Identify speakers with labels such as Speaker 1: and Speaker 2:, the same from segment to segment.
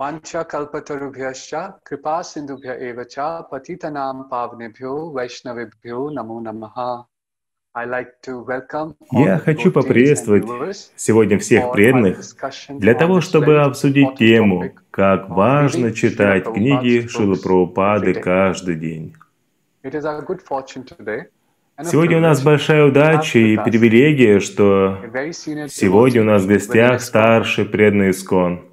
Speaker 1: वाञ्छाकल्पतरुभ्यश्च कल्पतरुभ्य कृपा सिंधुभ्य पतितनाम पावनेभ्यो वैष्णवेभ्यो नमो नमः।
Speaker 2: Я хочу поприветствовать сегодня всех преданных для того, чтобы обсудить тему, как важно читать книги Шилы Прабхупады каждый день. Сегодня у нас большая удача и привилегия, что сегодня у нас в гостях старший преданный Искон,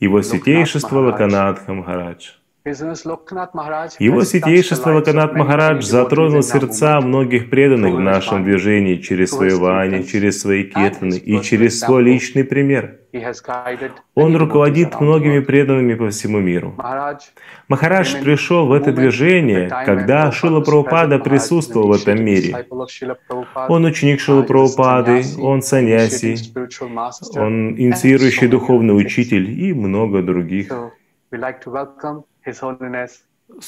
Speaker 2: его святейшество. Лаканатха Махарадж. Его святейшество Лаканат Махарадж затронул сердца многих преданных в нашем движении через свои вани, через свои кетаны и через свой личный пример. Он руководит многими преданными по всему миру. Махарадж пришел в это движение, когда Шила. Прабхупада присутствовал в этом мире. Он ученик
Speaker 1: Uh, was
Speaker 2: Прабхупады, он саньяси, он инициирующий духовный учитель и много других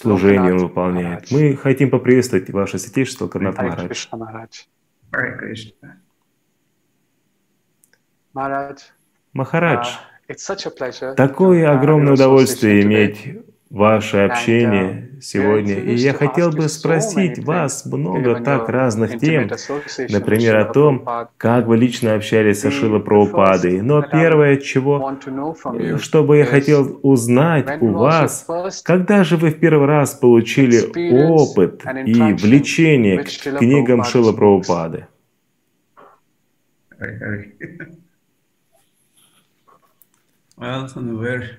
Speaker 1: Loknath
Speaker 2: выполняет. Мы хотим поприветствовать Ваше Святейшество
Speaker 1: Hare
Speaker 2: Махарадж. Махарадж,
Speaker 1: uh, to
Speaker 2: такое огромное удовольствие иметь ваше
Speaker 1: uh,
Speaker 2: общение сегодня. И я хотел бы спросить вас много так разных тем, например, о том, как вы лично общались со
Speaker 1: first
Speaker 2: Прабхупадой. Но первое, чего что бы я хотел узнать у вас, когда же вы в первый раз получили опыт и влечение к книгам
Speaker 1: books?
Speaker 2: Прабхупады?
Speaker 3: Well, the very, the very first time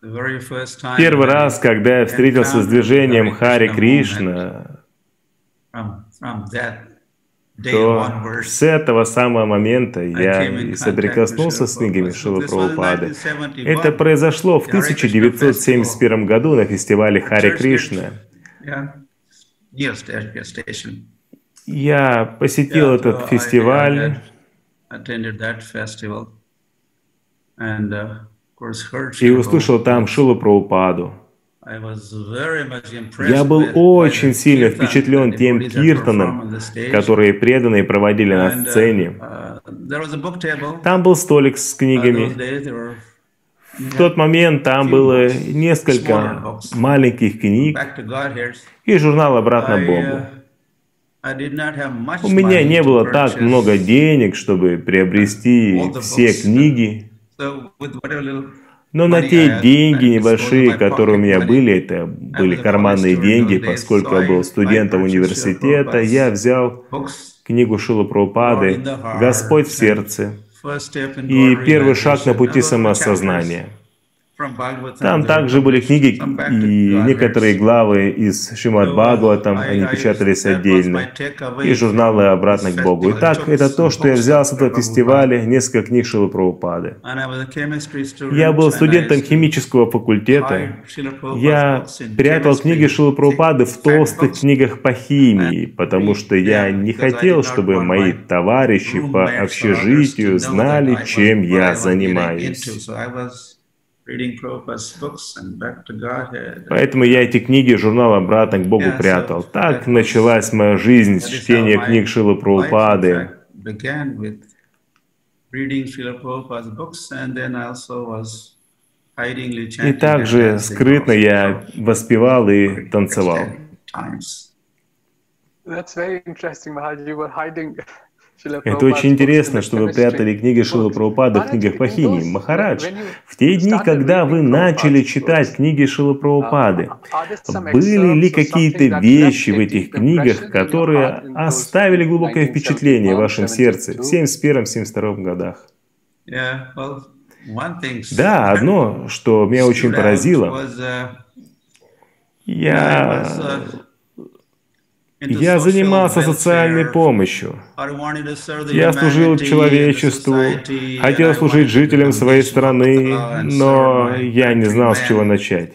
Speaker 2: Первый раз, когда я встретился с движением Хари Кришна, то с этого самого момента я и соприкоснулся с книгами Шилы Прабхупады. Это
Speaker 3: 1971,
Speaker 2: произошло в
Speaker 3: the Hare Krishna festival,
Speaker 2: 1971 году на фестивале Хари Кришна. Я посетил этот фестиваль,
Speaker 3: uh,
Speaker 2: и услышал там. Шилу
Speaker 3: much
Speaker 2: Я был очень сильно впечатлен тем киртаном, которые преданные проводили на
Speaker 3: uh,
Speaker 2: сцене.
Speaker 3: uh.
Speaker 2: Там был столик с
Speaker 3: Uh,
Speaker 2: книгами. В тот момент там было несколько маленьких книг и журнал «Обратно Богу».
Speaker 3: uh,
Speaker 2: У меня не было так много денег, чтобы приобрести все книги, Но на те деньги небольшие, которые у меня были, это были карманные деньги, поскольку я был студентом университета, я взял книгу Шилы Прабхупады «Господь в сердце» и первый шаг на пути
Speaker 3: And
Speaker 2: Там также были книги и некоторые главы из Шримад Бхагаватам, они печатались отдельно, и журналы «Обратно к Богу». Итак, это то, что я взял с этого фестиваля, несколько книг Шилы Прабхупады. Я был студентом химического факультета. Я прятал книги Шилы Прабхупады в толстых книгах по химии, потому что я не хотел, чтобы мои товарищи по общежитию знали, чем я занимаюсь. Поэтому я эти книги журнала «Обратно к Богу» прятал. Так началась моя жизнь с чтения книг Шилы Прабхупады. И также скрытно я воспевал и танцевал.
Speaker 1: That's very interesting, Maharaj. You were hiding
Speaker 2: Это очень интересно, что вы прятали книги Шилы
Speaker 1: books.
Speaker 2: Прабхупады в книгах
Speaker 1: those-
Speaker 2: Махарадж, в те дни, когда вы начали читать книги Шилы Прабхупады,
Speaker 1: are there some
Speaker 2: были ли какие-то вещи в этих книгах, которые оставили глубокое впечатление в вашем
Speaker 1: 1971,
Speaker 2: сердце в
Speaker 1: 72?
Speaker 2: 71-72 годах? Да, одно, что меня очень поразило,
Speaker 3: uh,
Speaker 2: я, я занимался социальной помощью. Я служил человечеству, хотел служить жителям своей страны, но я не знал, с чего начать.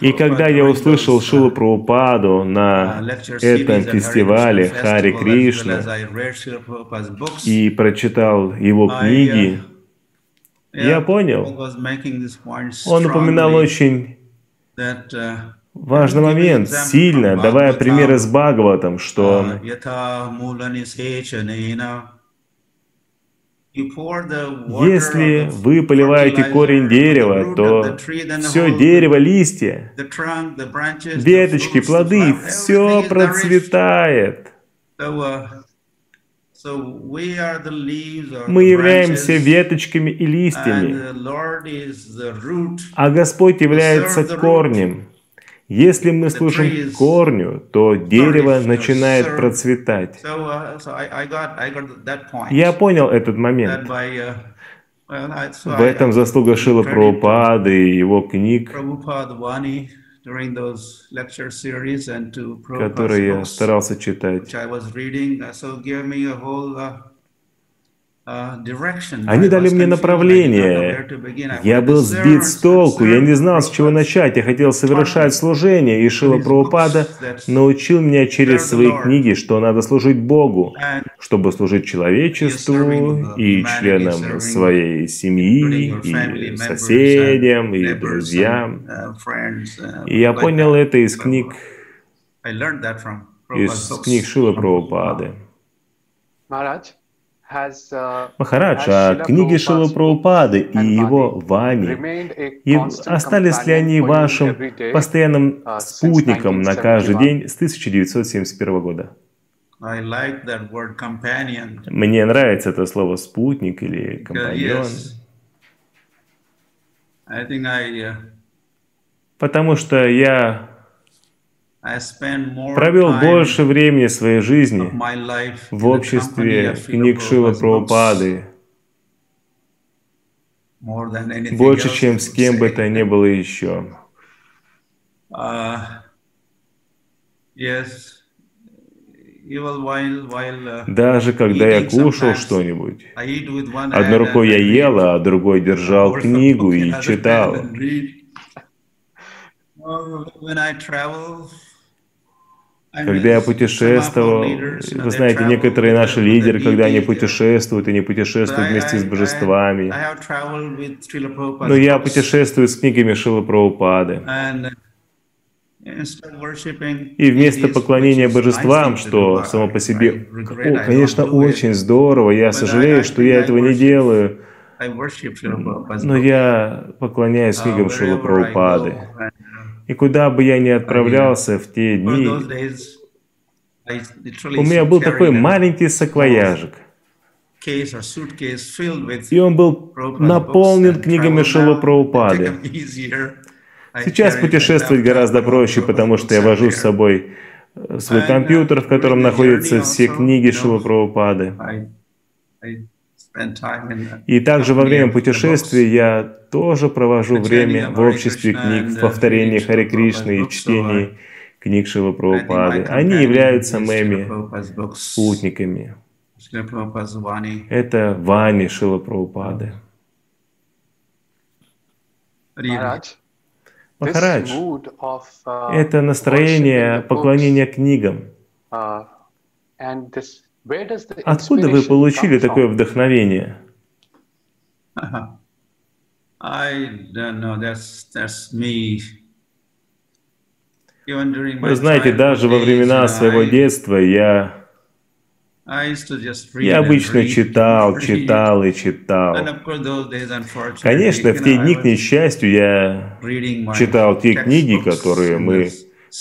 Speaker 2: И когда я услышал Шилу Прабхупаду на этом фестивале Хари Кришна и прочитал его книги, я понял, он упоминал очень важный момент, сильно, давая примеры с Бхагаватом, что если вы поливаете корень дерева, то все дерево, листья, веточки, плоды, все процветает. Мы являемся веточками и листьями, а Господь является корнем. Если мы служим корню, то дерево начинает процветать. Я понял этот момент. В этом заслуга Шила Прабхупады и его книг, которые я старался читать. Они дали мне направление. Я был сбит с толку, я не знал, с чего начать. Я хотел совершать служение, и Шила Прабхупада научил меня через свои книги, что надо служить Богу, чтобы служить человечеству и членам своей семьи, и соседям, и друзьям.
Speaker 3: uh, uh,
Speaker 2: И я понял это из книг, из книг Шила Прабхупады.
Speaker 1: Uh,
Speaker 2: Махарадж,
Speaker 1: has
Speaker 2: а книги Шилы Прабхупады и его
Speaker 1: a
Speaker 2: и остались ли они вашим постоянным
Speaker 1: uh,
Speaker 2: спутником на каждый
Speaker 1: 1971?
Speaker 2: день с 1971 года? Мне нравится это слово «спутник» или «компаньон»,
Speaker 3: uh,
Speaker 2: потому что я провел больше времени своей жизни в обществе книг Шила Прабхупады, больше, чем с кем бы то ни было еще.
Speaker 3: Uh, uh,
Speaker 2: Даже когда я кушал что-нибудь, одной рукой я ел, а другой держал книгу и читал.
Speaker 3: hand and read. Uh, When I travel, I
Speaker 2: Когда я путешествовал, вы знаете, некоторые наши лидеры, когда они путешествуют, они путешествуют вместе с божествами. Но я путешествую с книгами Шилы Прабхупады.
Speaker 3: uh,
Speaker 2: И вместо поклонения божествам, что само по себе, о, конечно, очень здорово, я сожалею, что я этого не делаю, но я поклоняюсь
Speaker 3: Uh,
Speaker 2: книгам
Speaker 3: I
Speaker 2: Прабхупады. И куда бы я ни отправлялся в те дни, у меня был такой маленький саквояжик. И он был наполнен книгами
Speaker 3: easier. I
Speaker 2: Сейчас путешествовать гораздо проще, потому что я вожу с собой э, свой
Speaker 3: uh,
Speaker 2: компьютер, в котором находятся все книги
Speaker 3: you know,
Speaker 2: И также во время путешествий я тоже провожу время в обществе книг, в
Speaker 3: uh,
Speaker 2: повторении
Speaker 3: Srila
Speaker 2: Кришны и чтении книг
Speaker 3: my
Speaker 2: Прабхупады. Они являются моими спутниками. Это Вани Шила Прабхупады. Махарадж,
Speaker 1: uh,
Speaker 2: это настроение поклонения книгам.
Speaker 1: uh, and this,
Speaker 2: Откуда вы получили такое вдохновение? Вы знаете, даже во времена своего детства я, я обычно читал, читал и читал. Конечно, в те дни, к несчастью, я читал те книги, которые мы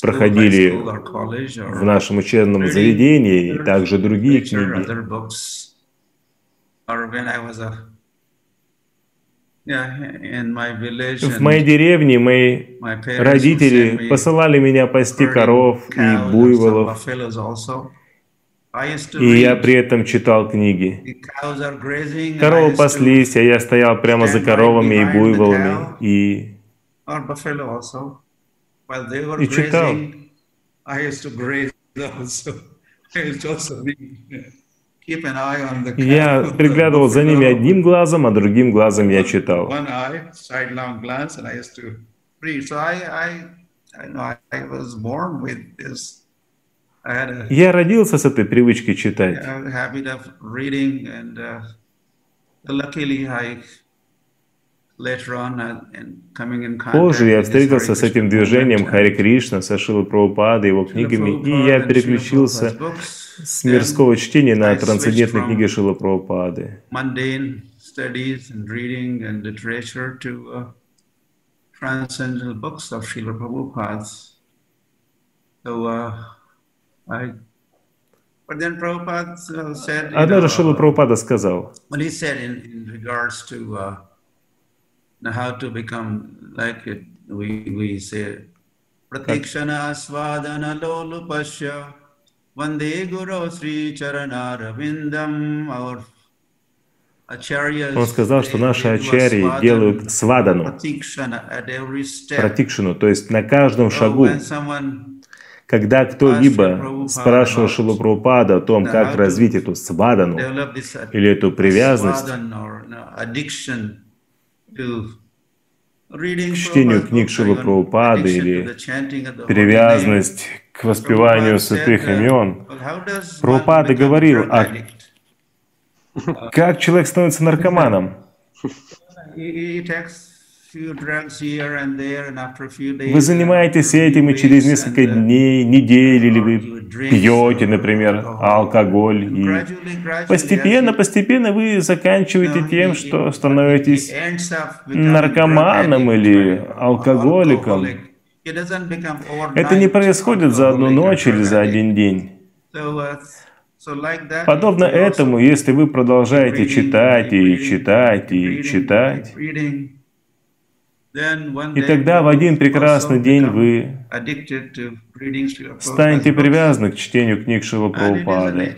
Speaker 2: проходили в нашем учебном заведении, и также другие книги. В моей деревне мои родители посылали меня пасти коров и буйволов, и я при этом читал книги. Коровы паслись, а я стоял прямо за коровами и буйволами, и.
Speaker 3: While they were
Speaker 2: И читал.
Speaker 3: grazing, I used to graze also. I used to also keep an eye on the
Speaker 2: я приглядывал за ними одним глазом, а другим глазом я читал.
Speaker 3: One eye, sidelong glance, and I used to read. So I, I, I know I, was born with this. I had a
Speaker 2: Я родился с этой привычкой читать.
Speaker 3: habit of reading, and uh, luckily I later on uh, and coming in contact
Speaker 2: Позже я встретился с этим движением Хари Кришна, со Шилой Прабхупадой, его книгами, и я переключился с мирского чтения на трансцендентные книги Шилы Прабхупады.
Speaker 3: uh, transcendental books of Srila. So uh, I, uh,
Speaker 2: Однажды Шила
Speaker 3: uh,
Speaker 2: Прабхупада сказал,
Speaker 3: what he said in, in regards to uh, how to become like it, we, we say, Pratikshana svadana lolupasya vande guru sri charanarvindam our
Speaker 2: он сказал, что наши ачарьи делают свадану, пратикшину, то есть на каждом шагу. Когда кто-либо спрашивал Шилу Прабхупада о том, как развить эту свадану
Speaker 3: uh,
Speaker 2: или эту привязанность к чтению книг Шилы Прабхупады или привязанность к воспеванию святых
Speaker 3: uh,
Speaker 2: имен. Прабхупада говорил, а как человек становится наркоманом? Вы занимаетесь этим, и через несколько
Speaker 3: uh,
Speaker 2: дней, недель, или вы пьете, например, алкоголь, и постепенно, постепенно вы заканчиваете тем, что становитесь наркоманом или алкоголиком. Это не происходит за одну ночь или за один день. Подобно этому, если вы продолжаете читать и читать и читать,
Speaker 3: keep reading, then one
Speaker 2: и тогда в один прекрасный день вы станете привязаны к чтению книг
Speaker 3: the
Speaker 2: Прабхупады.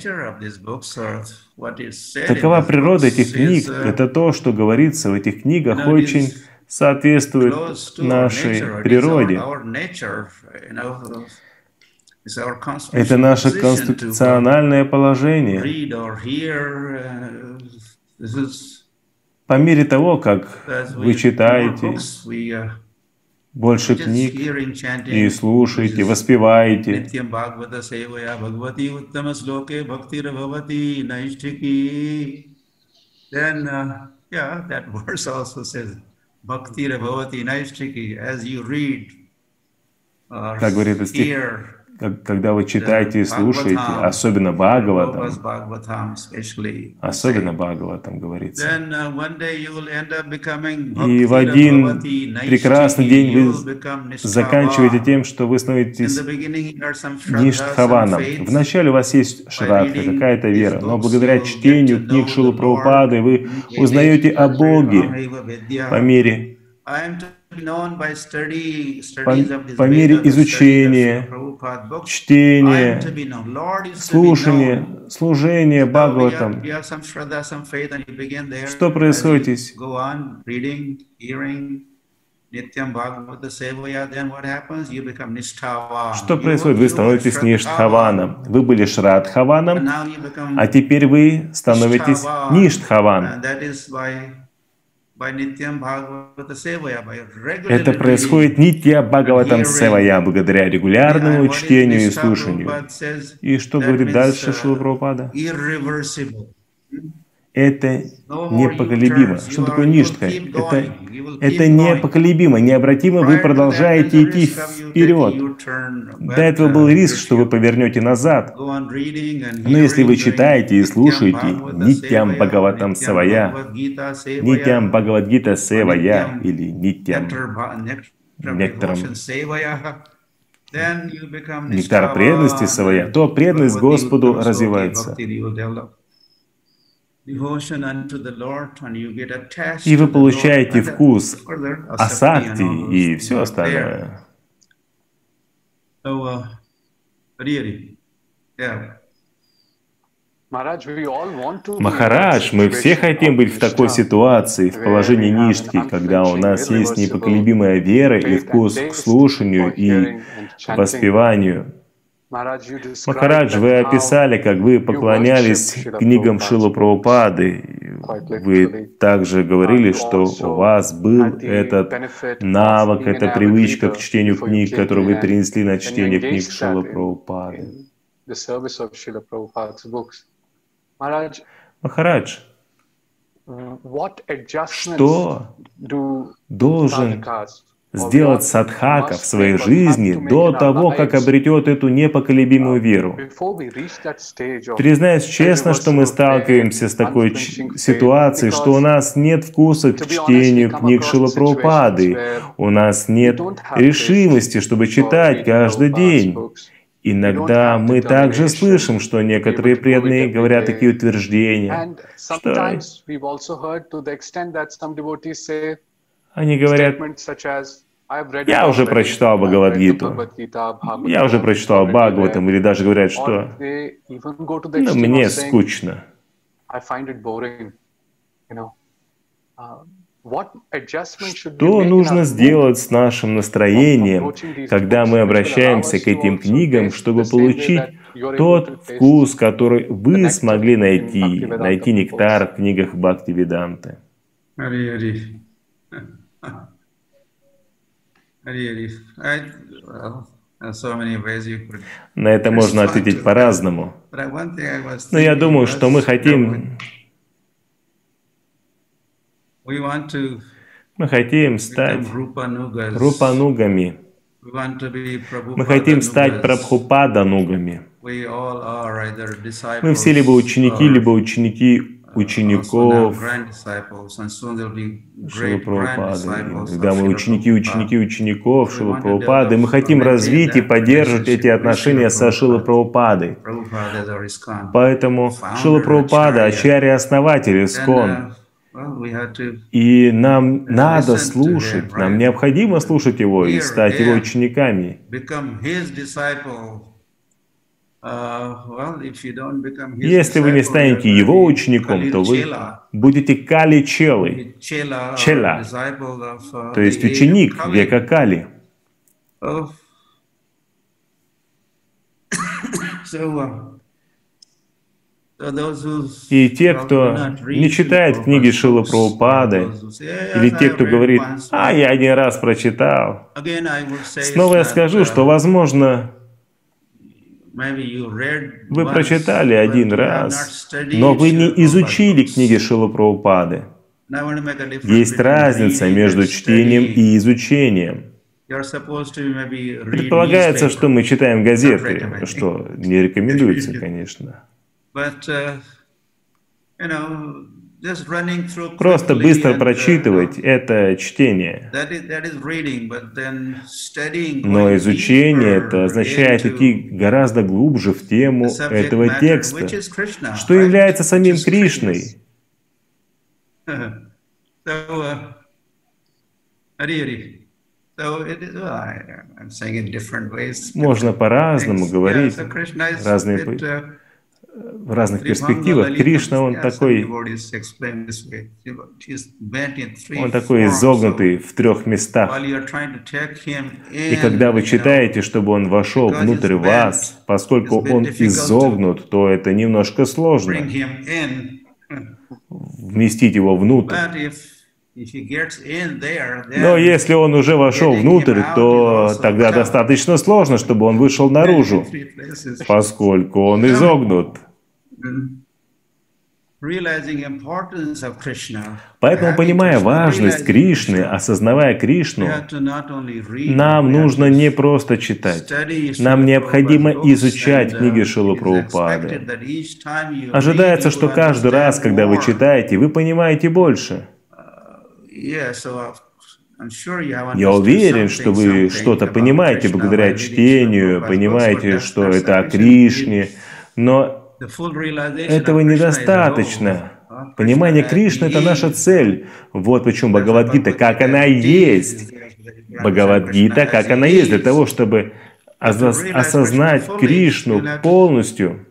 Speaker 2: Такова природа этих книг.
Speaker 3: uh,
Speaker 2: Это то, что говорится в этих книгах, очень соответствует нашей природе. Это наше
Speaker 3: uh,
Speaker 2: конституциональное положение. По мере того, как вы читаете
Speaker 3: uh,
Speaker 2: больше книг и слушаете, воспеваете,
Speaker 3: then uh, yeah, that verse also says, Bhakti Bhavati Naishtriki, as you read,
Speaker 2: uh, говорит стих, когда вы читаете и слушаете, особенно Бхагаватам, особенно Бхагаватам говорится.
Speaker 3: uh,
Speaker 2: И в один прекрасный день вы заканчиваете тем, что вы становитесь Ништхаваном. Вначале у вас есть шрадха, какая-то вера, но благодаря чтению книг Шилы Прабхупады вы узнаете о Боге по мере, По, мере изучения, чтения, слушания, служения Бхагаватам. Что происходит здесь? Что происходит? Вы становитесь. Ништхаваном. Вы были Шрадхаваном, а теперь вы становитесь Ништхаван. Это происходит Нитья Бхагаватам Севая, благодаря регулярному чтению и слушанию. И что говорит дальше
Speaker 3: uh,
Speaker 2: Шила Прабхупада?
Speaker 3: irreversible.
Speaker 2: Это непоколебимо. Что такое ништха? Это, это непоколебимо, необратимо. Вы продолжаете идти вперед. До этого был риск, что вы повернете назад. Но если вы читаете и слушаете
Speaker 3: Bhagavata
Speaker 2: Бхагаватам Савая, Нитьям Бхагавадгита Севая или
Speaker 3: you become
Speaker 2: Нектар преданности Савая, то преданность Господу развивается. И вы
Speaker 3: to the Lord,
Speaker 2: получаете
Speaker 3: and then
Speaker 2: вкус асакти и все остальное.
Speaker 3: So, uh,
Speaker 2: Махарадж, мы все хотим быть в такой ситуации, в положении ништхи, когда у нас есть непоколебимая вера и вкус к слушанию и воспеванию. Махарадж, вы описали, как вы поклонялись книгам Шилу Прабхупады, Вы также говорили, что у вас был этот навык, эта привычка к чтению книг, которую вы перенесли на чтение книг Шила Прабхупады. Махарадж, что должен сделать садхака в своей жизни до того, как обретет эту непоколебимую веру. Признаюсь честно, что мы сталкиваемся с такой ситуацией, что у нас нет вкуса к чтению книг Шилапрабхупады, у нас нет решимости, чтобы читать каждый день. Иногда мы также слышим, что некоторые преданные говорят такие утверждения, что они говорят, я уже прочитал Бхагавадгиту, я уже прочитал Бхагаватам, или даже говорят, что ну, мне скучно. Что нужно сделать с нашим настроением, когда мы обращаемся к этим книгам, чтобы получить тот вкус, который вы смогли найти, найти нектар в книгах Бхакти Веданты? На это можно ответить по-разному. Но я думаю, что мы хотим... Мы хотим стать рупанугами. Мы хотим стать прабхупаданугами. Мы все либо ученики, либо ученики учеников Шилапрабхупады. Когда мы ученики, ученики, учеников Шилапрабхупады, мы хотим развить и поддерживать эти отношения со Шилапрабхупадой. Поэтому Шилапрабхупада – Ачарья основатель Искон. И нам надо слушать, нам необходимо слушать его и стать его учениками. Uh, Если вы не станете его учеником, то вы будете Кали Челой, Чела, uh, то есть ученик века Кали. Uh, И те, кто не читает книги Шила Прабхупады, или те, кто говорит, а, я один раз прочитал, снова я скажу, что, возможно, вы прочитали один раз, но вы не изучили книги Шила Прабхупады. Есть разница между чтением и изучением. Предполагается, что мы читаем газеты, что не рекомендуется, конечно. Просто быстро прочитывать — это чтение. Но изучение — это означает идти гораздо глубже в тему этого текста, что является самим Кришной. Можно по-разному говорить, разные в разных перспективах. Кришна, он такой, он такой изогнутый в трех местах. И когда вы читаете, чтобы он вошел внутрь вас, поскольку он изогнут, то это немножко сложно вместить его внутрь. Но если он уже вошел внутрь, то тогда достаточно сложно, чтобы он вышел наружу, поскольку он изогнут. Поэтому, понимая важность Кришны, осознавая Кришну, нам нужно не просто читать, нам необходимо изучать книги Шилу Прабхупады. Ожидается, что каждый раз, когда вы читаете, вы понимаете больше. Я уверен, что вы что-то понимаете благодаря чтению, понимаете, что это о Кришне, но этого недостаточно. Понимание Кришны — это наша цель. Вот почему Бхагавадгита, как она есть. Бхагавадгита, как она есть, для того, чтобы осознать Кришну полностью.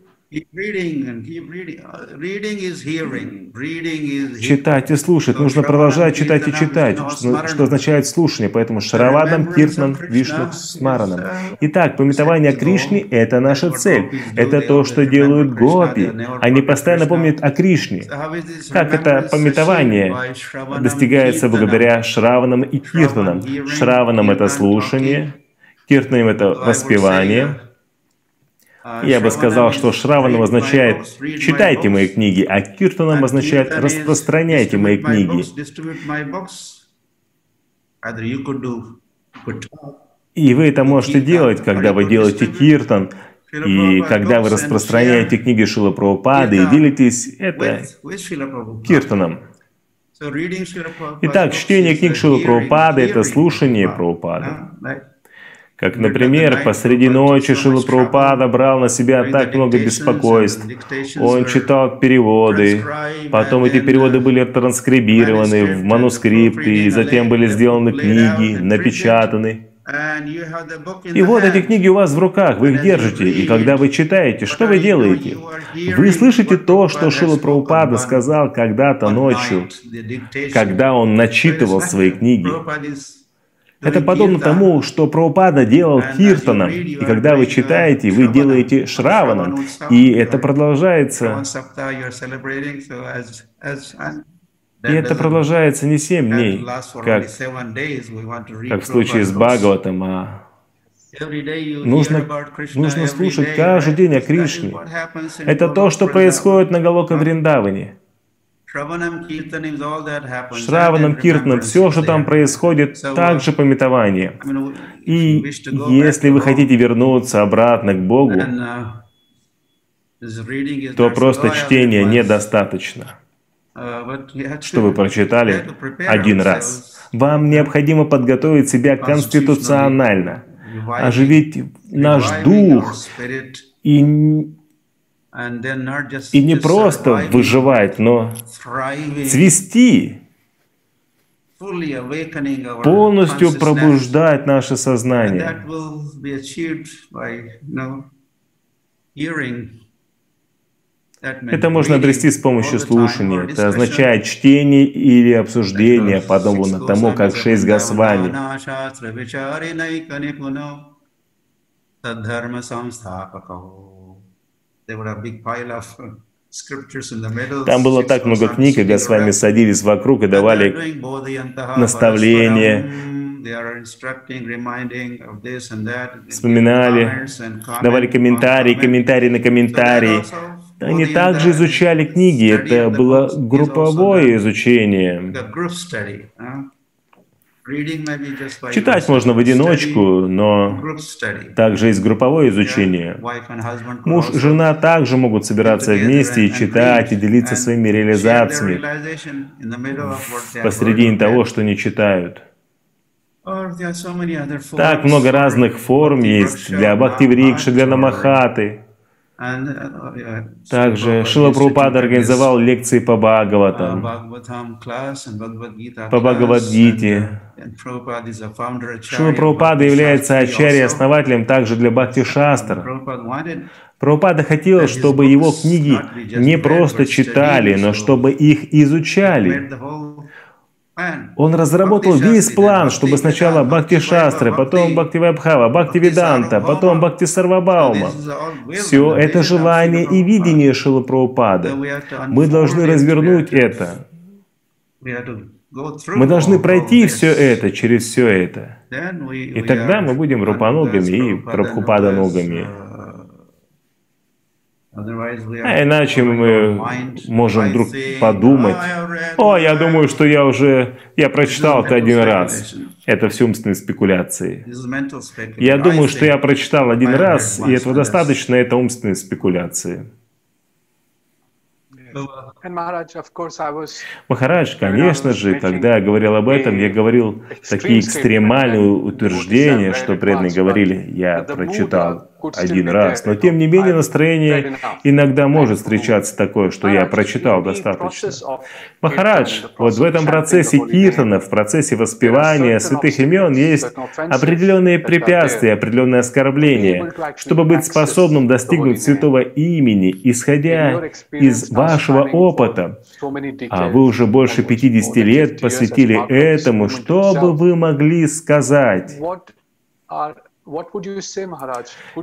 Speaker 2: Читать и слушать. Нужно продолжать читать и читать, что, что означает слушание. Поэтому Шаравадам, Киртнан, Вишну, Смаранам. Итак, пометование Кришне — это наша цель. Это то, что делают гопи. Они постоянно помнят о Кришне. Как это пометование достигается благодаря Шраванам и Киртанам? Шраванам — это слушание, Киртанам — это воспевание, я бы сказал, что Шраванам означает «читайте мои книги», а Киртанам означает «распространяйте мои книги». И вы это можете делать, когда вы делаете киртан, и когда вы распространяете книги Шила Прабхупады и делитесь это киртаном. Итак, чтение книг Шила Прабхупады — это слушание Прабхупады. Как, например, посреди ночи Шила Прабхупада брал на себя так много беспокойств. Он читал переводы, потом эти переводы были транскрибированы в манускрипты, и затем были сделаны книги, напечатаны. И вот эти книги у вас в руках, вы их держите, и когда вы читаете, что вы делаете? Вы слышите то, что Шила Прабхупада сказал когда-то ночью, когда он начитывал свои книги. Это подобно тому, что Прабхупада делал Киртаном, и когда вы читаете, вы делаете Шраваном, и это продолжается. И это продолжается не семь дней, как, как в случае с Бхагаватом, а Нужно, нужно слушать каждый день о Кришне. Это то, что происходит на Галока Вриндаване. Шраванам, Киртанам, все, что там происходит, также пометование. И если вы хотите вернуться обратно к Богу, uh, то просто чтения недостаточно, uh, что вы прочитали один раз. Вам необходимо подготовить себя конституционально, оживить наш дух и и не просто выживать, но цвести, полностью пробуждать наше сознание. Это можно обрести с помощью слушания. Это означает чтение или обсуждение, подобно тому, как шесть Госвами. Uh, Там было так много книг, и Госвами садились вокруг и давали наставления, вспоминали, давали комментарии, комментарии на комментарии. Они также изучали книги, это было групповое изучение. Читать можно в одиночку, но также есть групповое изучение. Муж и жена также могут собираться вместе и читать, и делиться своими реализациями посредине того, что не читают. Так много разных форм есть для Бхактиврикши, для Намахаты. Также Шила Прабхупада организовал лекции по Бхагаватам, по Бхагавадгите. Шила Прабхупада является ачарьей основателем также для Бхакти Шастра. Прабхупада хотел, чтобы его книги не просто читали, но чтобы их изучали. Он разработал весь план, чтобы сначала Бхакти Шастры, потом Бхакти Вайбхава, Бхакти Веданта, потом Бхакти Сарвабаума. Все это желание и видение Шила Прабхупады. Мы должны развернуть это. Мы должны пройти все это, через все это. И тогда мы будем рупаногами и прабхупаданогами. А иначе мы можем вдруг подумать, о, я думаю, что я уже, я прочитал это один раз. Это все умственные спекуляции. Я думаю, что я прочитал один раз, и этого достаточно, это умственные спекуляции. Махарадж, конечно же, когда я говорил об этом, я говорил такие экстремальные утверждения, что преданные говорили, я прочитал один раз, но тем не менее настроение иногда может встречаться такое, что я прочитал достаточно. Махарадж, вот в этом процессе киртана, в процессе воспевания святых имен есть определенные препятствия, определенные оскорбления. Чтобы быть способным достигнуть святого имени, исходя из вашего опыта, а вы уже больше 50 лет посвятили этому, что бы вы могли сказать?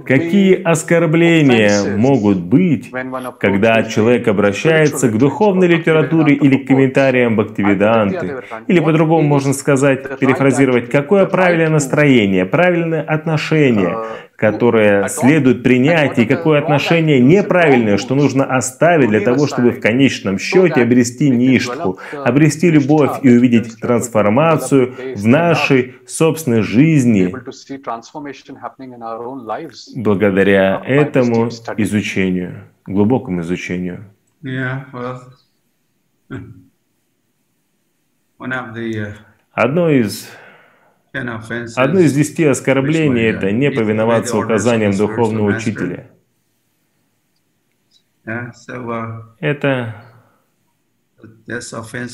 Speaker 2: Какие оскорбления могут быть, когда человек обращается к духовной литературе или к комментариям Бхактивиданты? Или по-другому можно сказать, перефразировать, какое правильное настроение, правильное отношение, uh, которое следует принять, и какое отношение неправильное, что нужно оставить для того, чтобы в конечном счете обрести ништху, обрести любовь и увидеть трансформацию в нашей собственной жизни благодаря этому изучению, глубокому изучению. Uh, Одно из Одно из десяти оскорблений – это не повиноваться указаниям духовного учителя. Это,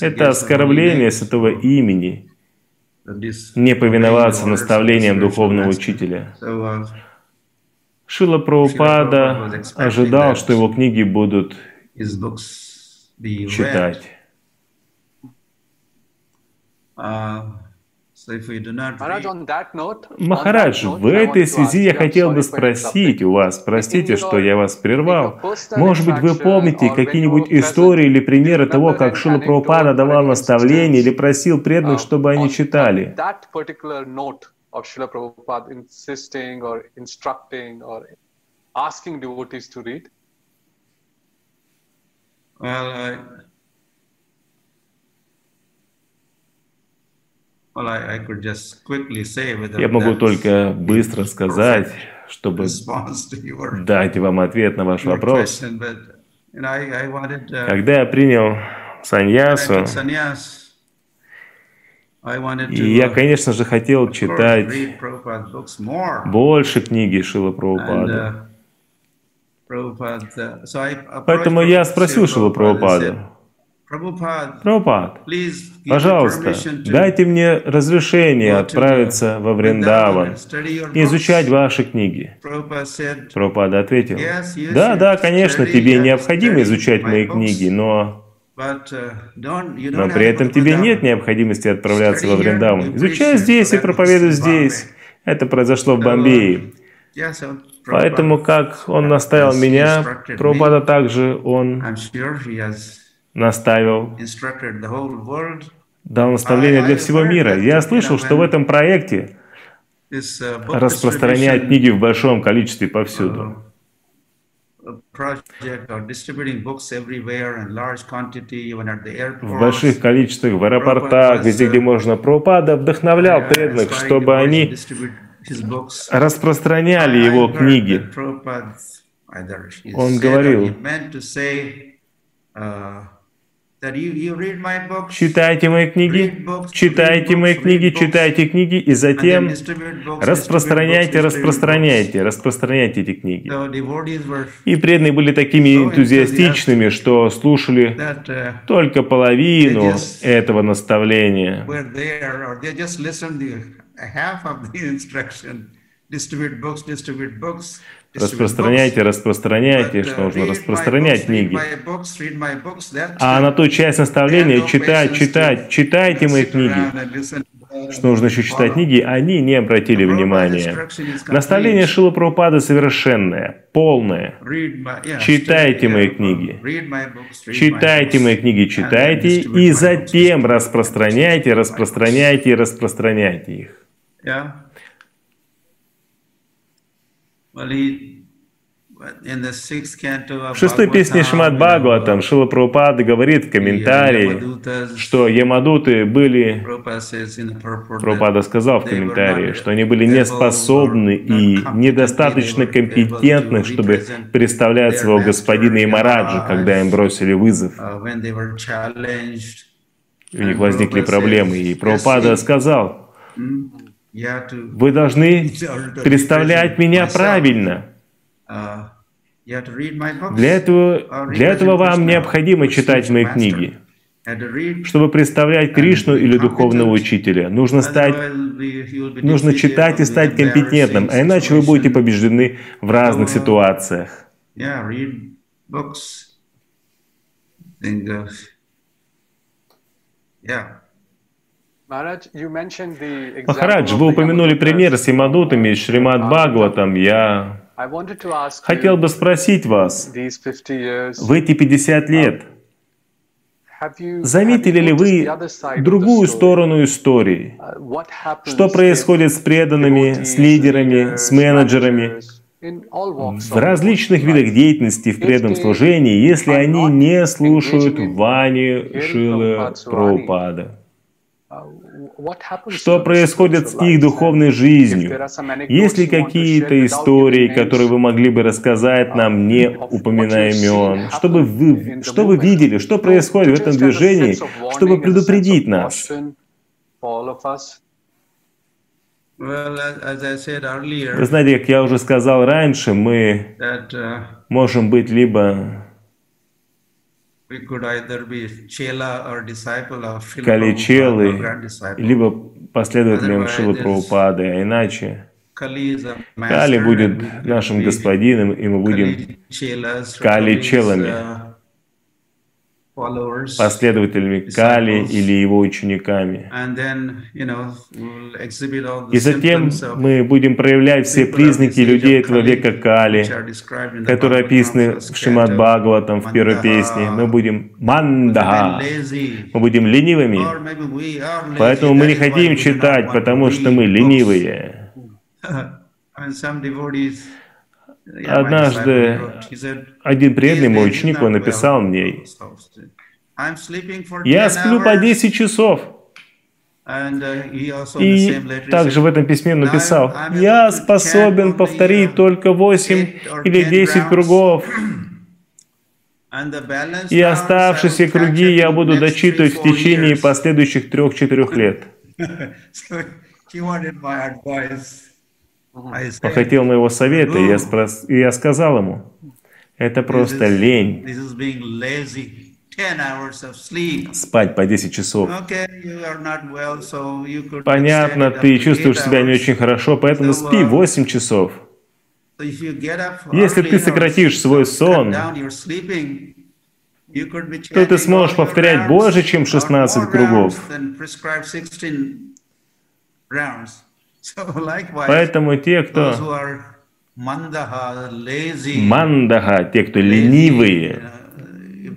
Speaker 2: это оскорбление святого имени, не повиноваться наставлениям духовного учителя. Шила Прабхупада ожидал, что его книги будут читать. Махарадж, в этой связи я хотел бы спросить у вас, простите, что я вас прервал, может быть, вы помните какие-нибудь истории или примеры того, как Шила Прабхупада давал наставления или просил преданных, uh, чтобы они читали?
Speaker 3: Well,
Speaker 2: Я могу только быстро сказать, чтобы дать вам ответ на ваш вопрос.
Speaker 3: Uh,
Speaker 2: Когда я принял саньясу, и я, uh, конечно же, хотел читать больше книги Шила Прабхупады.
Speaker 3: Uh,
Speaker 2: Поэтому я спросил Шила Прабхупаду, Прабхупад, пожалуйста, дайте мне разрешение отправиться во Вриндаван и изучать ваши книги. Прабхупада ответил, да, да, конечно, тебе необходимо изучать мои книги, но но при этом тебе нет необходимости отправляться во Вриндаван. Изучай здесь и проповедуй здесь. Это произошло в Бомбее. Поэтому, как он наставил меня, Прабхупада также он наставил, дал наставление для всего мира. Я слышал, что в этом проекте
Speaker 3: uh,
Speaker 2: распространяют книги в большом количестве повсюду. В больших количествах, в аэропортах, везде, где uh, можно. Прабхупада вдохновлял преданных, чтобы они распространяли его книги. Он говорил, Читайте мои книги, читайте мои книги, читайте книги, и затем распространяйте, распространяйте, распространяйте эти книги. И преданные были такими энтузиастичными, что слушали
Speaker 3: uh,
Speaker 2: только половину этого наставления. Распространяйте, распространяйте, что нужно распространять книги. А на ту часть наставления читать, читать, читайте мои книги. Что нужно еще читать книги, они не обратили внимания. Наставление Шила Прабхупады совершенное, полное. Читайте мои книги. Читайте мои книги, читайте, и затем распространяйте, распространяйте, распространяйте их. В шестой песне Шимат Бхагаватам Шила Прабхупада говорит в комментарии, что Ямадуты были, Прабхупада сказал в комментарии, что они были неспособны и недостаточно компетентны, чтобы представлять своего господина Имараджа, когда им бросили вызов. И у них возникли проблемы, и Прабхупада сказал, вы должны представлять меня правильно. Для этого, для этого вам необходимо читать мои книги. Чтобы представлять Кришну или духовного учителя, нужно, стать, нужно читать и стать компетентным, а иначе вы будете побеждены в разных ситуациях. Махарадж, вы упомянули пример с Ямадутами, Шримад Бхагаватом. Я хотел бы спросить вас, в эти 50 лет, Заметили ли вы другую сторону истории? Что происходит с преданными, с лидерами, с менеджерами в различных видах деятельности в преданном служении, если они не слушают Вани Шилы Прабхупада? Что происходит с их духовной жизнью? Есть ли какие-то истории, которые вы могли бы рассказать нам, не упоминая имен? Чтобы вы, что вы видели, что происходит в этом движении, чтобы предупредить нас? Вы знаете, как я уже сказал раньше, мы uh, можем быть либо Кали челы, либо последователем Шилы Прабхупады, а иначе Кали будет нашим господином, и мы будем Кали челами. Uh, последователями Кали или его учениками. И затем мы будем проявлять все признаки людей этого века Кали, которые описаны в Шимад Бхагаватам в первой песне. Мы будем мандага, мы будем ленивыми, поэтому мы не хотим читать, потому что мы ленивые. Однажды один преданный мой ученик, он написал мне, «Я сплю по 10 часов». Uh, И также в этом письме написал, «Я способен повторить только 8 или 10 кругов, и оставшиеся круги я буду дочитывать в течение последующих трех-четырех лет». Он хотел моего совета, и я, спрос... и я сказал ему, это просто лень. Спать по 10 часов. Понятно, ты чувствуешь себя не очень хорошо, поэтому спи 8 uh, часов. Если ты сократишь свой сон, то ты сможешь повторять больше, чем 16 кругов. Поэтому те, кто мандаха, те, кто ленивые,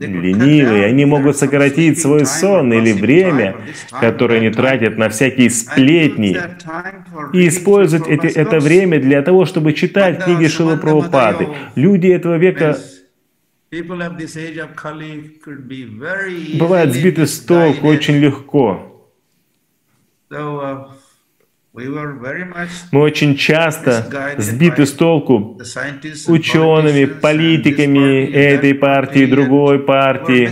Speaker 2: ленивые, они могут сократить свой сон или время, которое они тратят на всякие сплетни, и использовать эти, это время для того, чтобы читать книги Шилы Прабхупады. Люди этого века бывают сбиты с толку очень легко. Мы очень часто сбиты с толку учеными, политиками этой партии, другой партии.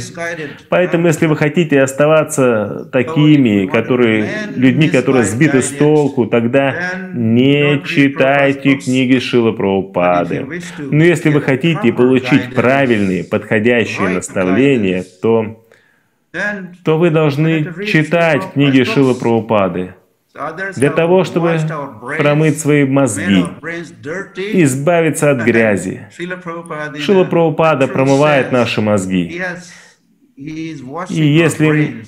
Speaker 2: Поэтому, если вы хотите оставаться такими, которые, людьми, которые сбиты с толку, тогда не читайте книги Шила Прабхупады. Но если вы хотите получить правильные, подходящие наставления, то, то вы должны читать книги Шила Прабхупады для того, чтобы промыть свои мозги, избавиться от грязи. Шила Прабхупада промывает наши мозги. И если,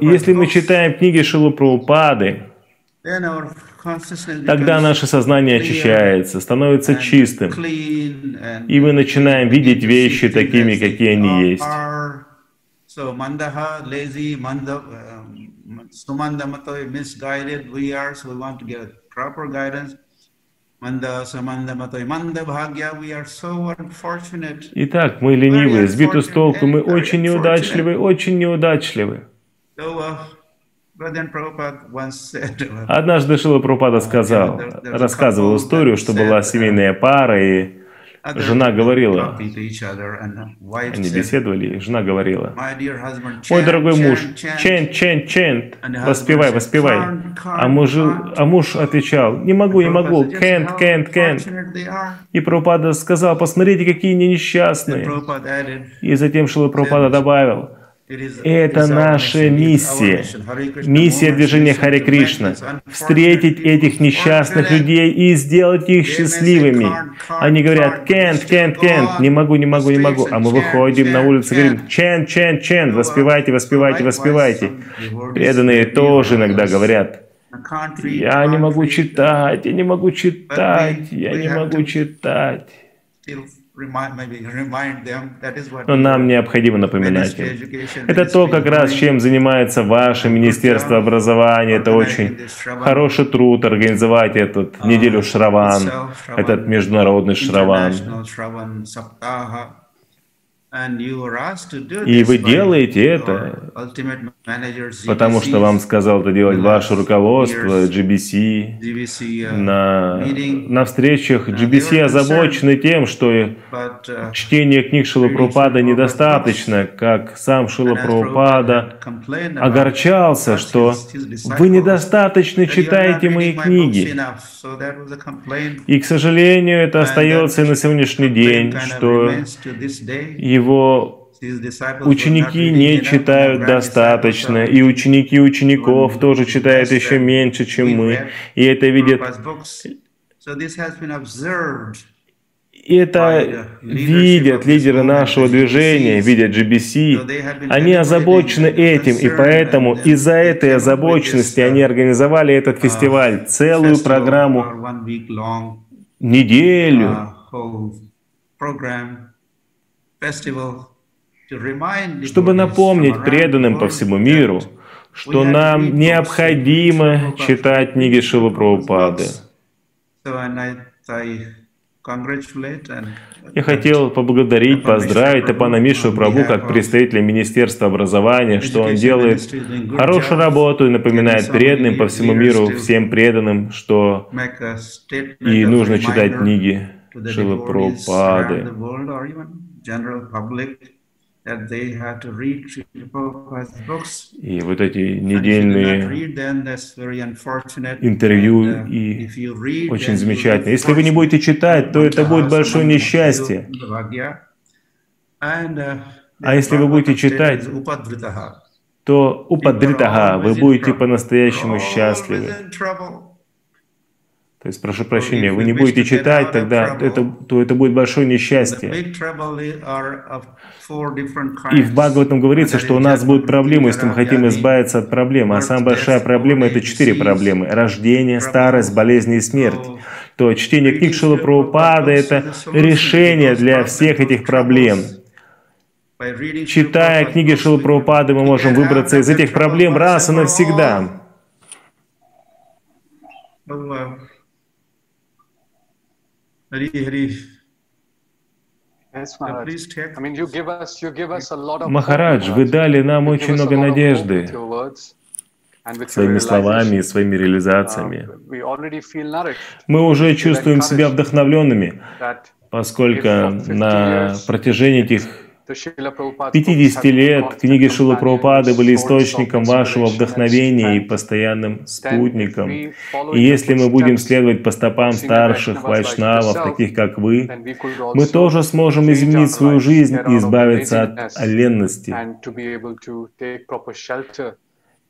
Speaker 2: если мы читаем книги Шилы Прабхупады, тогда наше сознание очищается, становится чистым, и мы начинаем видеть вещи такими, какие они есть. Sumanda Matoi misguided we are, so we want to get proper guidance. Итак, мы ленивые, сбиты с толку, мы очень неудачливы, очень неудачливы. Uh, Однажды Шила Прабхупада сказал, рассказывал историю, что была семейная пара, и Жена говорила, они беседовали, и жена говорила, «Мой дорогой муж, чент, чент, чент, воспевай, воспевай». А муж, а муж отвечал, «Не могу, не могу, кент, кент, кент». И Прабхупада сказал, «Посмотрите, какие они несчастные». И затем Шила Прабхупада добавил, это наша миссия. Миссия движения Харе Кришна. Встретить этих несчастных людей и сделать их счастливыми. Они говорят, кент, кент, кент, не могу, не могу, не могу. А мы выходим на улицу и говорим, чен, чен, чен, воспевайте, воспевайте, воспевайте. Преданные тоже иногда говорят, я не могу читать, я не могу читать, я не могу читать. Но нам необходимо напоминать им. Это то, как раз, чем занимается ваше Министерство образования. Это очень хороший труд организовать эту
Speaker 3: uh,
Speaker 2: неделю Шраван, этот международный Шраван. И вы делаете это, потому что вам сказал это делать ваше руководство, GBC.
Speaker 3: uh,
Speaker 2: На, на встречах GBC озабочены тем, что
Speaker 3: uh,
Speaker 2: чтение книг Шилапрупада недостаточно, как сам Шилапрупада огорчался, что вы недостаточно читаете мои книги. И, к сожалению, это остается и на сегодняшний день, что его ученики не читают достаточно, и ученики учеников тоже читают еще меньше, чем мы, и это видят и это видят лидеры нашего движения, видят GBC. Они озабочены этим, и поэтому из-за этой озабоченности они организовали этот фестиваль, целую программу, неделю, чтобы напомнить преданным по всему миру, что нам необходимо читать книги Шилы Прабхупады. Я хотел поблагодарить, поздравить Тапана Мишу Прабу как представителя Министерства образования, что он делает хорошую работу и напоминает преданным по всему миру, всем преданным, что и нужно читать книги Шилы Прабхупады. И вот эти недельные интервью и очень замечательно. Если вы не будете читать, то это будет большое несчастье. А если вы будете читать, то упадритага, вы будете по-настоящему счастливы. То есть, прошу прощения, вы не будете читать, тогда это, то это будет большое несчастье. И в Бхагаватам говорится, что у нас будут проблемы, если мы хотим избавиться от проблемы. А самая большая проблема — это четыре проблемы. Рождение, старость, болезни и смерть. То чтение книг Шила Прабхупада — это решение для всех этих проблем. Читая книги Шила Прабхупады, мы можем выбраться из этих проблем раз и навсегда.
Speaker 3: Hari Hari.
Speaker 2: Махарадж, вы дали нам очень много надежды своими словами и своими реализациями.
Speaker 3: Uh,
Speaker 2: Мы уже чувствуем себя вдохновленными, поскольку на протяжении этих 50 лет книги Шилы Прабхупады были источником вашего вдохновения и постоянным спутником. И если мы будем следовать по стопам старших вайшнавов, таких как вы, мы тоже сможем изменить свою жизнь и избавиться от ленности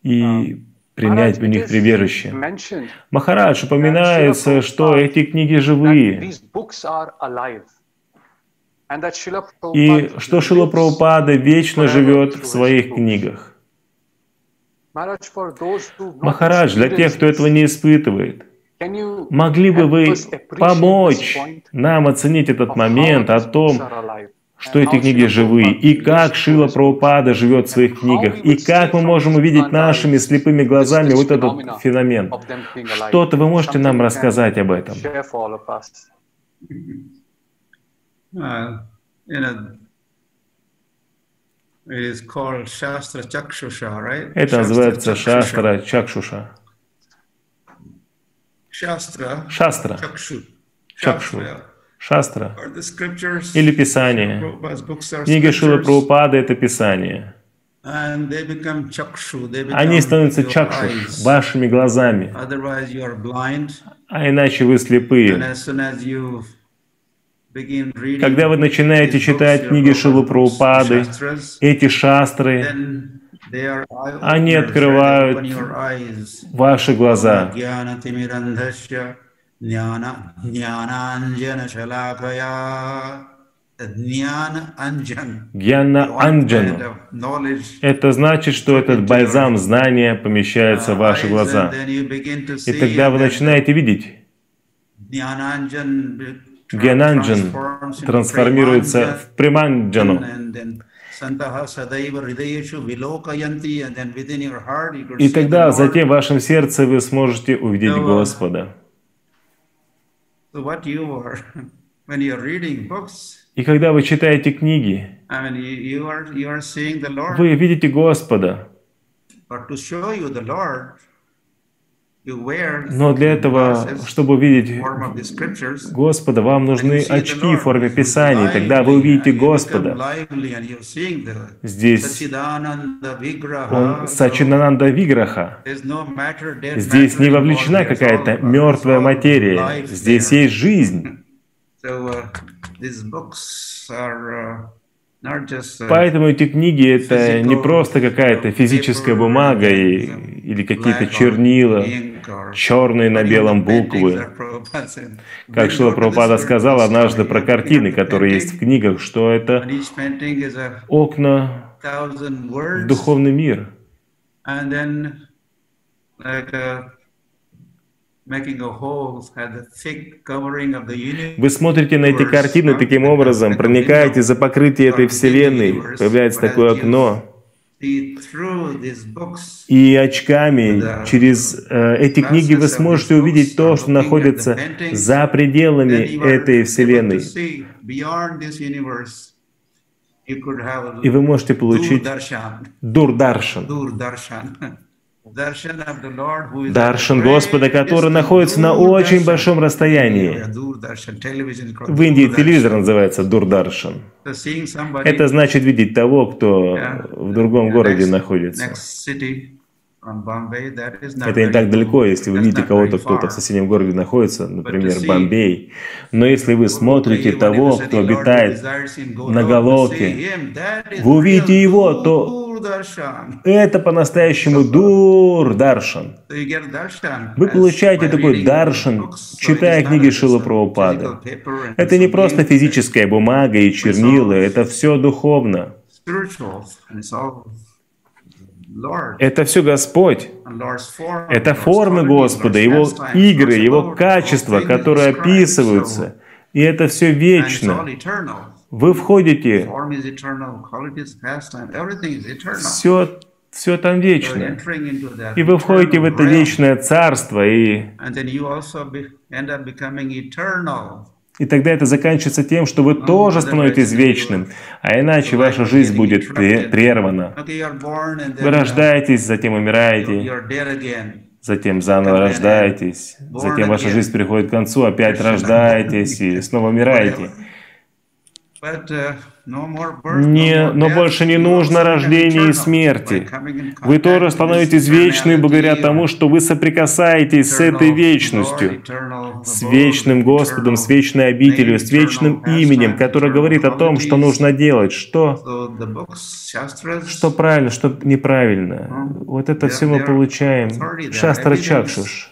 Speaker 2: и принять в них прибежище. Махарадж упоминается, что эти книги живые. И что Шила Прабхупада вечно живет в своих книгах. Махарадж, для тех, кто этого не испытывает, могли бы вы помочь нам оценить этот момент о том, что эти книги живые, и как Шила Прабхупада живет в своих книгах, и как мы можем увидеть нашими слепыми глазами вот этот феномен. Что-то вы можете нам рассказать об этом?
Speaker 3: Uh, you know, it is called Shastra Chakshusha, right?
Speaker 2: Это называется Шастра Чакшуша.
Speaker 3: Shastra
Speaker 2: Шастра.
Speaker 3: Chakshu.
Speaker 2: Чакшу. Шастра или Писание. Книга Шила Прабхупады — это Писание. Они становятся чакшуш, вашими глазами. А иначе вы слепые. Когда вы начинаете читать книги Шилу Прабхупады, эти шастры, они открывают ваши глаза. Гьяна Анджан. Это значит, что этот бальзам знания помещается в ваши глаза. И тогда вы начинаете видеть. Гьянанджан трансформируется в Приманджану. И тогда затем в вашем сердце вы сможете увидеть Господа. И когда вы читаете книги, вы видите Господа. Но для этого, чтобы увидеть Господа, вам нужны очки в форме Писаний. Тогда вы увидите Господа. Здесь он Сачинананда Виграха. Здесь не вовлечена какая-то мертвая материя. Здесь есть жизнь. Поэтому эти книги — это не просто какая-то физическая бумага и, или какие-то чернила, черные на белом буквы. Как Шила Прабхупада сказал однажды про картины, которые есть в книгах, что это окна в духовный мир. Вы смотрите на эти картины таким образом, проникаете за покрытие этой Вселенной, появляется такое окно, и очками через э, эти книги вы сможете увидеть то, что находится за пределами этой Вселенной. И вы можете получить дурдаршан. Даршан Господа, который находится на очень большом расстоянии. В Индии телевизор называется Дурдаршан. Это значит видеть того, кто в другом городе находится. Это не так далеко, если вы видите кого-то, кто-то в соседнем городе находится, например, Бомбей. Но если вы смотрите того, кто обитает на Галоке, вы увидите его, то это по-настоящему дур даршан. Вы получаете такой даршан, читая книги Шила Прабхупады. Это не просто физическая бумага и чернила, это все духовно. Это все Господь. Это формы Господа, Его игры, Его качества, которые описываются. И это все вечно. Вы входите, все, все там вечно. И вы входите в это вечное царство, и, и тогда это заканчивается тем, что вы тоже становитесь вечным, а иначе ваша жизнь будет прервана. Вы рождаетесь, затем умираете, затем заново рождаетесь, затем ваша жизнь приходит к концу, опять рождаетесь и снова умираете. Uh, не, но больше не нужно рождения и смерти. Вы тоже становитесь вечны благодаря тому, что вы соприкасаетесь с этой вечностью, с вечным Господом, с вечной обителью, с вечным именем, которое говорит о том, что нужно делать, что, что правильно, что неправильно. Вот это все мы получаем. Шастра Чакшуш.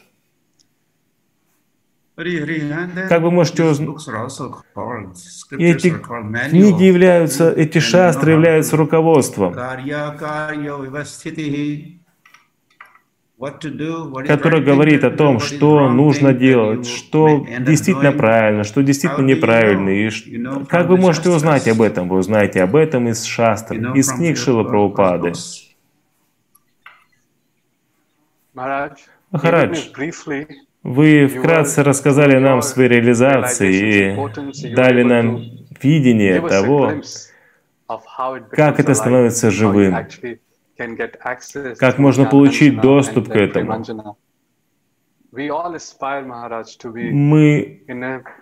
Speaker 2: Как вы можете узнать, эти книги являются, эти шастры являются руководством, которое говорит о том, что нужно делать, что действительно правильно, что действительно неправильно. И как вы можете узнать об этом? Вы узнаете об этом из шастр, из книг Шила Прабхупады. Махарадж, вы вкратце рассказали нам свои реализации и дали нам видение того, как это становится живым, как можно получить доступ к этому. Мы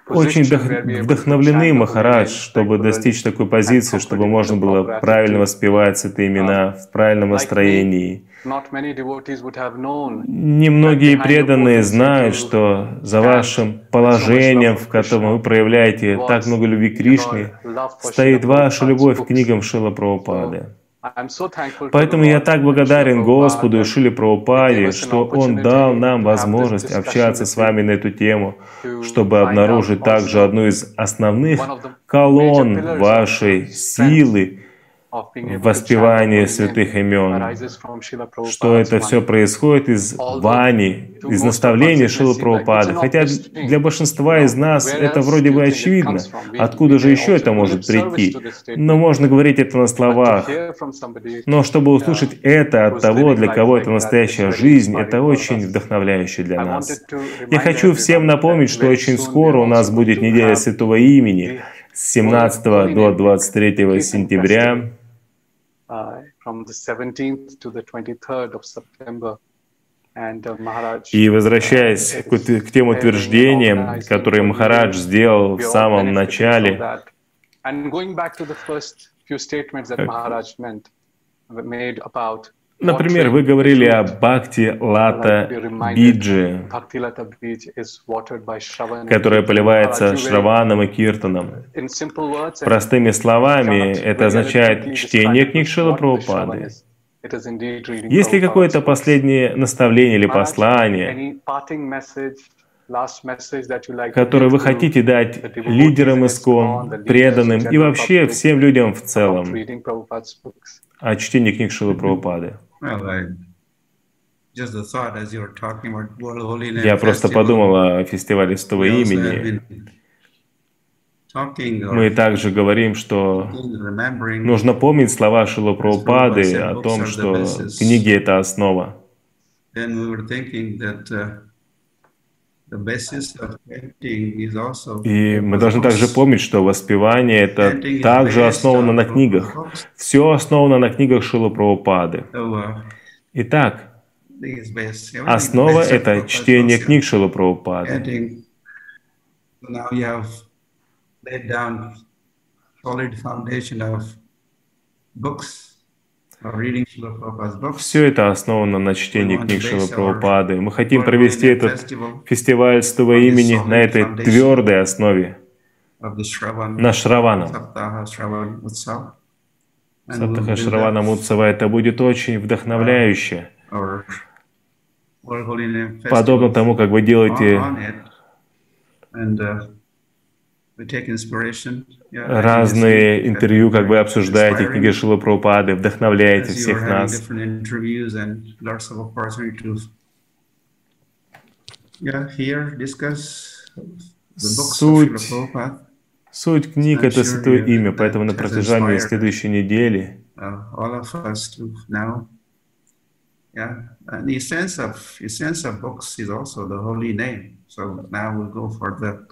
Speaker 2: очень вдохновлены, Махарадж, чтобы достичь такой позиции, чтобы можно было правильно воспевать это имена в правильном настроении. Немногие преданные знают, что за вашим положением, в котором вы проявляете так много любви к Кришне, стоит ваша любовь к книгам Шила Прабхупады. Поэтому я так благодарен Господу и Шиле Прабхупаде, что Он дал нам возможность общаться с вами на эту тему, чтобы обнаружить также одну из основных колонн вашей силы, воспевание святых имен, что это все происходит из вани, из наставления Шилы Прабхупады. Хотя для большинства из нас это вроде бы очевидно. Откуда же еще это может прийти? Но можно говорить это на словах. Но чтобы услышать это от того, для кого это настоящая жизнь, это очень вдохновляюще для нас. Я хочу всем напомнить, что очень скоро у нас будет неделя Святого Имени с 17 до 23 сентября И возвращаясь к, к тем утверждениям, которые Махарадж сделал в самом начале, Например, вы говорили о Бхакти Лата Биджи, которая поливается Шраваном и Киртаном. Простыми словами, это означает чтение книг Шила Прабхупады. Есть ли какое-то последнее наставление или послание, которое вы хотите дать лидерам ИСКОН, преданным и вообще всем людям в целом о чтении книг Шилы Прабхупады? Я просто подумал о фестивале Святого имени. Мы также говорим, что нужно помнить слова Шила Прабхупады о том, что книги — это основа. И мы должны также помнить, что воспевание это также основано на книгах. Все основано на книгах Прабхупады. Итак, основа — это чтение книг Прабхупады. books все это основано на чтении книг Шилы Прабхупады. Мы хотим провести этот фестиваль с того имени на этой твердой основе, на Шравана. Саптаха Шравана Мутсава это будет очень вдохновляюще. Подобно тому, как вы делаете разные интервью, как вы обсуждаете книги Шила Прабхупады, вдохновляете всех нас. Суть, суть книг — это Святое Имя, поэтому на протяжении следующей недели Yeah, and the essence of essence of books is also the holy name. So now we'll go for the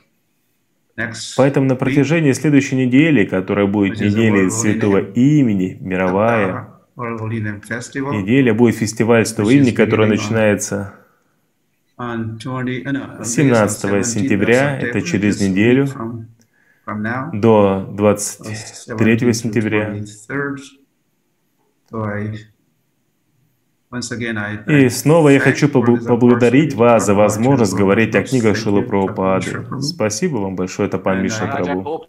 Speaker 2: Поэтому на протяжении следующей недели, которая будет неделей Святого Имени, мировая неделя, будет фестиваль Святого Имени, который начинается 17 сентября, это через неделю, до 23 сентября. И снова я хочу поблагодарить вас за возможность говорить о книгах Шилы Прабхупады. Спасибо вам большое, это пан Миша Прабhu.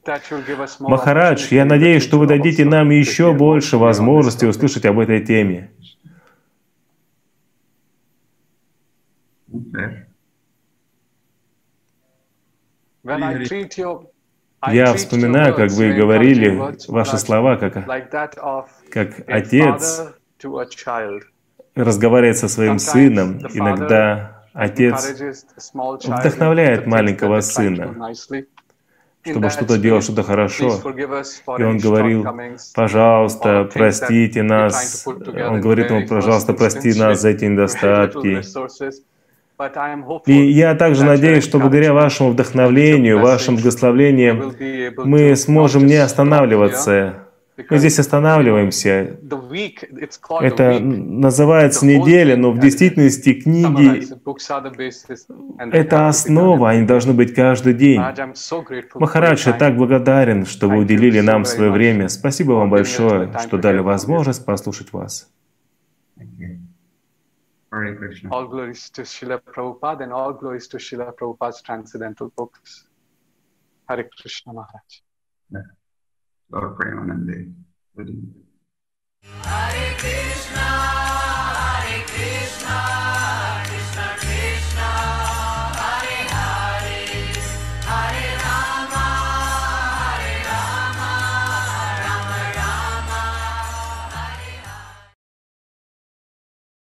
Speaker 2: Махарадж, я надеюсь, что вы дадите нам еще больше возможности услышать об этой теме. Я вспоминаю, как вы говорили ваши слова, как, как отец разговаривает со своим сином. Иногда отец вдохновляет маленького сына, чтобы что-то делал, что-то хорошо. И он говорил, пожалуйста, простите нас. Он говорит ему, пожалуйста, прости нас за эти недостатки. И я также надеюсь, что благодаря вашему вдохновлению, вашим благословениям, мы сможем не останавливаться Мы здесь останавливаемся. Это называется неделя, но в действительности книги это основа, они должны быть каждый день. Махарадж, я так благодарен, что вы уделили нам свое время. Спасибо вам большое, что дали возможность послушать вас.
Speaker 3: Hare Krishna.
Speaker 1: All glories to Srila Prabhupada and all glories to Srila Prabhupada's transcendental books. Hare Krishna Maharaj.
Speaker 3: Lord Premanande. Hare Krishna,
Speaker 4: Hare Krishna.